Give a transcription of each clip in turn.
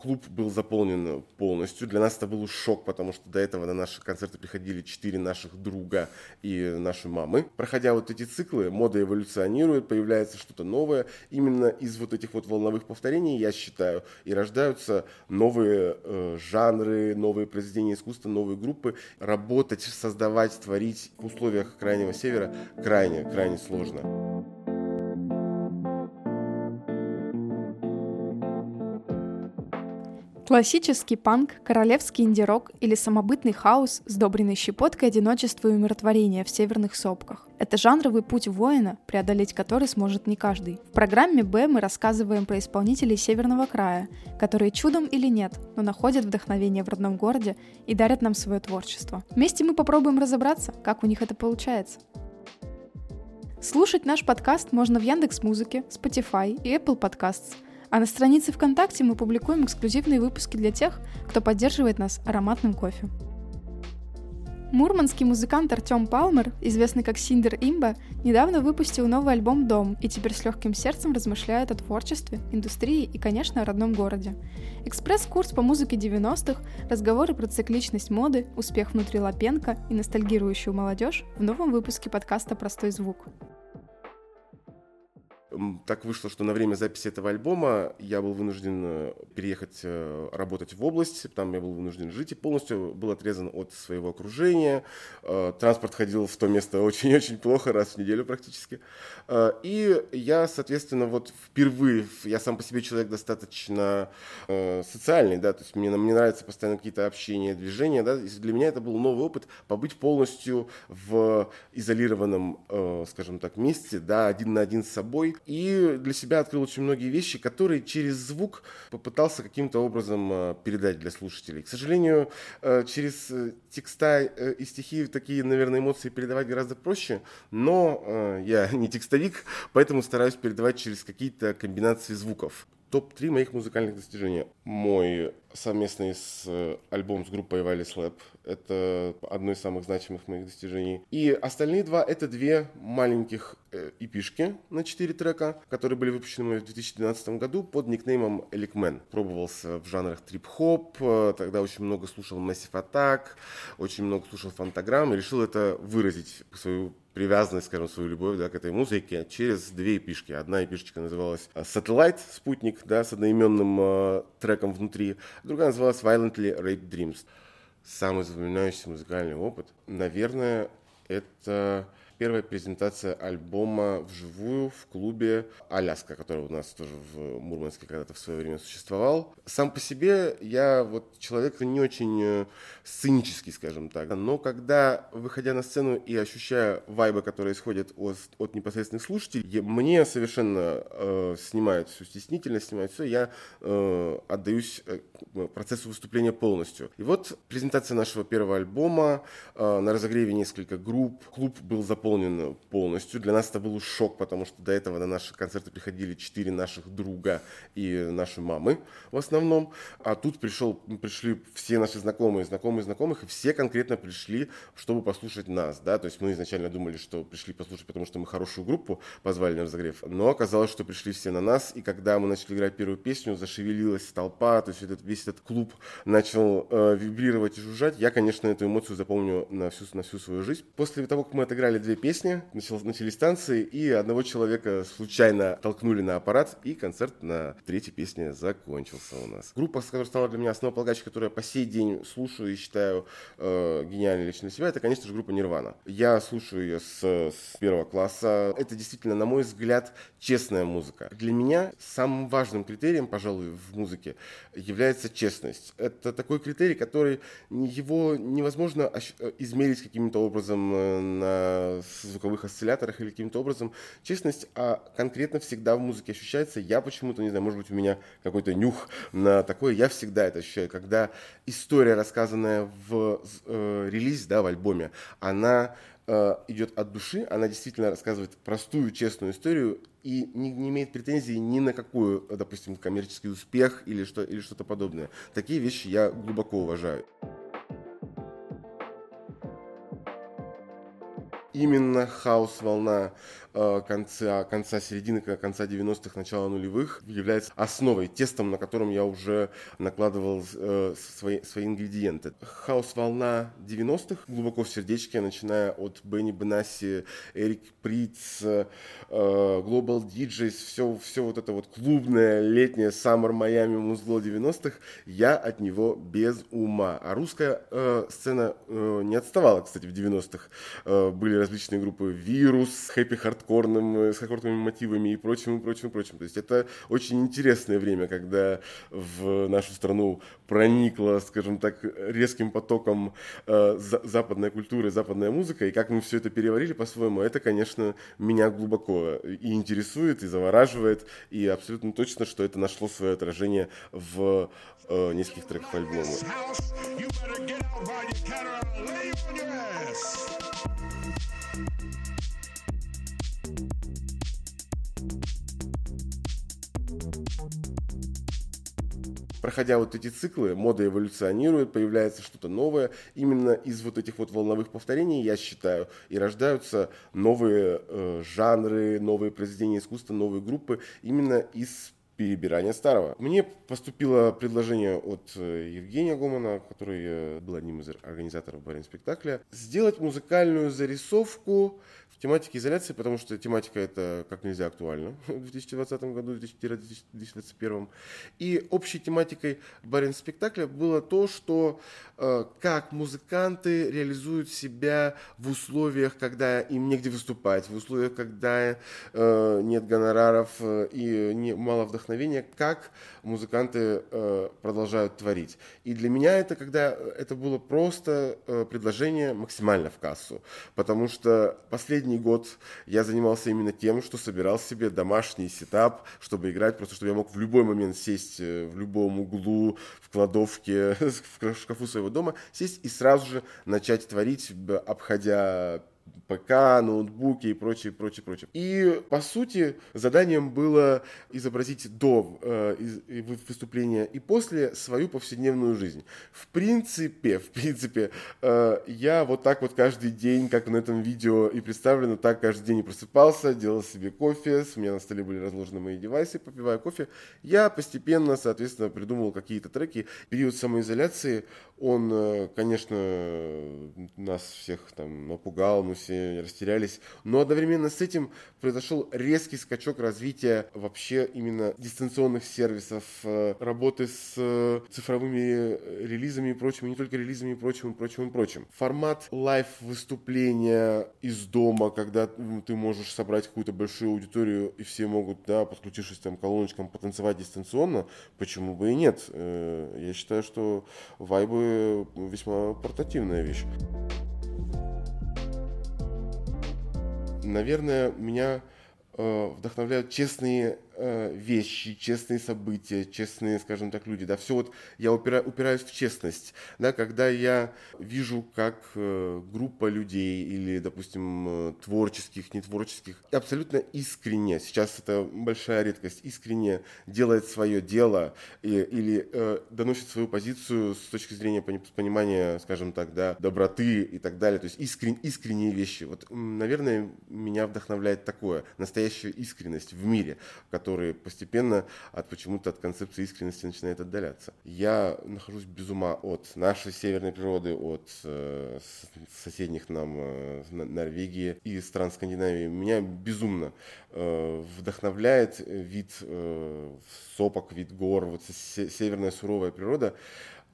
Клуб был заполнен полностью. Для нас это был шок, потому что до этого на наши концерты приходили четыре наших друга и наши мамы. Проходя вот эти циклы, мода эволюционирует, появляется что-то новое. Именно из вот этих вот волновых повторений, я считаю, и рождаются новые э, жанры, новые произведения искусства, новые группы. Работать, создавать, творить в условиях Крайнего Севера крайне, крайне сложно. Классический панк, королевский инди-рок или самобытный хаос, сдобренный щепоткой одиночества и умиротворения в северных сопках. Это жанровый путь воина, преодолеть который сможет не каждый. В программе «Б» мы рассказываем про исполнителей Северного края, которые чудом или нет, но находят вдохновение в родном городе и дарят нам свое творчество. Вместе мы попробуем разобраться, как у них это получается. Слушать наш подкаст можно в Яндекс Музыке, Spotify и Apple Podcasts – а на странице ВКонтакте мы публикуем эксклюзивные выпуски для тех, кто поддерживает нас ароматным кофе. Мурманский музыкант Артем Палмер, известный как Синдер Имба, недавно выпустил новый альбом «Дом» и теперь с легким сердцем размышляет о творчестве, индустрии и, конечно, о родном городе. Экспресс-курс по музыке 90-х, разговоры про цикличность моды, успех внутри Лапенко и ностальгирующую молодежь в новом выпуске подкаста «Простой звук». Так вышло, что на время записи этого альбома я был вынужден э, переехать э, работать в область, там я был вынужден жить и полностью был отрезан от своего окружения. Э, транспорт ходил в то место очень-очень плохо, раз в неделю практически. И я, соответственно, вот впервые, я сам по себе человек достаточно социальный, да, то есть мне, мне нравятся постоянно какие-то общения, движения, да, и для меня это был новый опыт побыть полностью в изолированном, скажем так, месте, да, один на один с собой, и для себя открыл очень многие вещи, которые через звук попытался каким-то образом э, передать для слушателей. К сожалению, э, через э, текста и стихи такие, наверное, эмоции передавать гораздо проще, но я не текстовик, поэтому стараюсь передавать через какие-то комбинации звуков топ-3 моих музыкальных достижений. Мой совместный с э, альбом с группой Valley Slap. Это одно из самых значимых моих достижений. И остальные два — это две маленьких эпишки e на 4 трека, которые были выпущены в 2012 году под никнеймом Эликмен. Пробовался в жанрах трип-хоп, э, тогда очень много слушал Massive Attack, очень много слушал Фантаграм и решил это выразить, свою привязанность, скажем, свою любовь да, к этой музыке через две эпишки. Одна эпишечка называлась э, Satellite, спутник, да, с одноименным э, треком внутри. Другая называлась Violently Raped Dreams. Самый запоминающийся музыкальный опыт, наверное, это первая презентация альбома вживую в клубе «Аляска», который у нас тоже в Мурманске когда-то в свое время существовал. Сам по себе я вот человек не очень э, сценический, скажем так. Но когда, выходя на сцену и ощущая вайбы, которые исходят от, от непосредственных слушателей, мне совершенно э, снимают всю стеснительность, снимают все, я э, отдаюсь э, процессу выступления полностью. И вот презентация нашего первого альбома, э, на разогреве несколько групп, клуб был заполнен заполнен полностью. Для нас это был шок, потому что до этого на наши концерты приходили четыре наших друга и наши мамы в основном. А тут пришел, пришли все наши знакомые, знакомые знакомых, и все конкретно пришли, чтобы послушать нас. Да? То есть мы изначально думали, что пришли послушать, потому что мы хорошую группу позвали на разогрев. Но оказалось, что пришли все на нас, и когда мы начали играть первую песню, зашевелилась толпа, то есть этот, весь этот клуб начал э, вибрировать и жужжать. Я, конечно, эту эмоцию запомню на всю, на всю свою жизнь. После того, как мы отыграли две песни, начались танцы, и одного человека случайно толкнули на аппарат, и концерт на третьей песне закончился у нас. Группа, которая стала для меня основополагающей, которую я по сей день слушаю и считаю э, гениальной лично для себя, это, конечно же, группа Нирвана. Я слушаю ее с, с первого класса. Это действительно, на мой взгляд, честная музыка. Для меня самым важным критерием, пожалуй, в музыке является честность. Это такой критерий, который его невозможно измерить каким-то образом э, на звуковых осцилляторах или каким-то образом. Честность а конкретно всегда в музыке ощущается. Я почему-то, не знаю, может быть, у меня какой-то нюх на такое. Я всегда это ощущаю. Когда история, рассказанная в э, релизе, да, в альбоме, она э, идет от души, она действительно рассказывает простую, честную историю и не, не имеет претензий ни на какую, допустим, коммерческий успех или, что, или что-то подобное. Такие вещи я глубоко уважаю. Именно хаос-волна конца, конца середины, конца 90-х, начала нулевых является основой, тестом, на котором я уже накладывал э, свои, свои ингредиенты. Хаос-волна 90-х, глубоко в сердечке, начиная от Бенни Бенаси, Эрик Приц, э, Global DJs, все, все вот это вот клубное, летнее, Summer Miami, музло 90-х, я от него без ума. А русская э, сцена э, не отставала, кстати, в 90-х. Э, были различные группы «Вирус» с хэппи-хардкорным, э, с хардкорными мотивами и прочим, и прочим, и прочим. То есть это очень интересное время, когда в нашу страну проникла, скажем так, резким потоком э, западная культура, западная музыка, и как мы все это переварили по-своему, это, конечно, меня глубоко и интересует, и завораживает, и абсолютно точно, что это нашло свое отражение в э, нескольких треках альбома. Проходя вот эти циклы, мода эволюционирует, появляется что-то новое. Именно из вот этих вот волновых повторений, я считаю, и рождаются новые э, жанры, новые произведения искусства, новые группы, именно из перебирания старого. Мне поступило предложение от э, Евгения Гомана, который э, был одним из организаторов Барин спектакля, сделать музыкальную зарисовку тематике изоляции, потому что тематика это как нельзя актуальна в 2020 году, 2021. И общей тематикой Барин спектакля было то, что э, как музыканты реализуют себя в условиях, когда им негде выступать, в условиях, когда э, нет гонораров э, и не, мало вдохновения, как музыканты э, продолжают творить. И для меня это, когда это было просто э, предложение максимально в кассу, потому что последний год я занимался именно тем, что собирал себе домашний сетап, чтобы играть, просто чтобы я мог в любой момент сесть э, в любом углу, в кладовке, в шкафу своего дома, сесть и сразу же начать творить, обходя ПК, ноутбуки и прочее, прочее, прочее. И, по сути, заданием было изобразить до э, выступления и после свою повседневную жизнь. В принципе, в принципе, э, я вот так вот каждый день, как на этом видео и представлено, так каждый день и просыпался, делал себе кофе, у меня на столе были разложены мои девайсы, попивая кофе. Я постепенно, соответственно, придумывал какие-то треки. Период самоизоляции, он, э, конечно, нас всех там напугал, мы все растерялись. Но одновременно с этим произошел резкий скачок развития вообще именно дистанционных сервисов, э, работы с э, цифровыми релизами и прочим, и не только релизами и прочим, и прочим, и прочим. Формат лайв-выступления из дома, когда ты можешь собрать какую-то большую аудиторию, и все могут, да, подключившись там колоночкам, потанцевать дистанционно, почему бы и нет? Э, я считаю, что вайбы весьма портативная вещь. Наверное, меня э, вдохновляют честные вещи, честные события, честные, скажем так, люди. Да, все вот я упира, упираюсь в честность. Да, когда я вижу, как э, группа людей или, допустим, э, творческих, нетворческих, абсолютно искренне, сейчас это большая редкость, искренне делает свое дело и, или э, доносит свою позицию с точки зрения понимания, скажем так, да, доброты и так далее. То есть искрен, искренние вещи. Вот, наверное, меня вдохновляет такое, настоящая искренность в мире, которая которые постепенно от почему-то от концепции искренности начинает отдаляться. Я нахожусь без ума от нашей северной природы, от э, соседних нам э, Норвегии и стран Скандинавии. Меня безумно э, вдохновляет вид э, сопок, вид гор, вот северная суровая природа.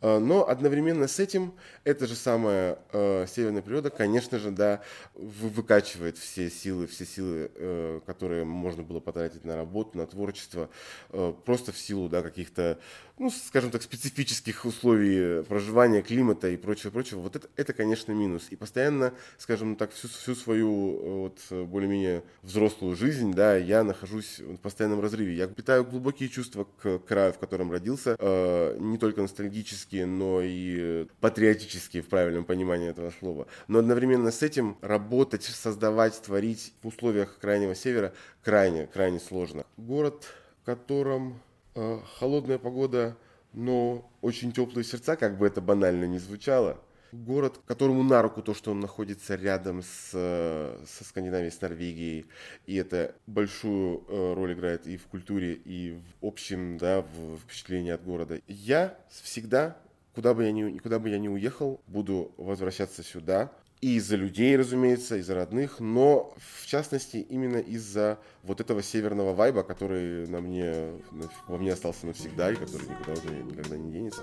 Э, но одновременно с этим эта же самая э, северная природа, конечно же, да, выкачивает все силы, все силы, э, которые можно было потратить на работу, на творчество, э, просто в силу да, каких-то ну, скажем так, специфических условий проживания, климата и прочего, прочего, вот это, это конечно, минус. И постоянно, скажем так, всю, всю свою э, вот, более-менее взрослую жизнь, да, я нахожусь в постоянном разрыве. Я питаю глубокие чувства к краю, в котором родился, э, не только ностальгические, но и патриотические, в правильном понимании этого слова. Но одновременно с этим работать, создавать, творить в условиях Крайнего Севера крайне, крайне сложно. Город, в котором Э, холодная погода, но очень теплые сердца, как бы это банально не звучало. Город, которому на руку то, что он находится рядом с, со Скандинавией, с Норвегией, и это большую э, роль играет и в культуре, и в общем, да, в впечатлении от города. Я всегда куда бы я ни, куда бы я ни уехал, буду возвращаться сюда, и из-за людей, разумеется, из-за родных, но в частности именно из-за вот этого северного вайба, который на мне, во мне остался навсегда и который никуда уже никогда не денется.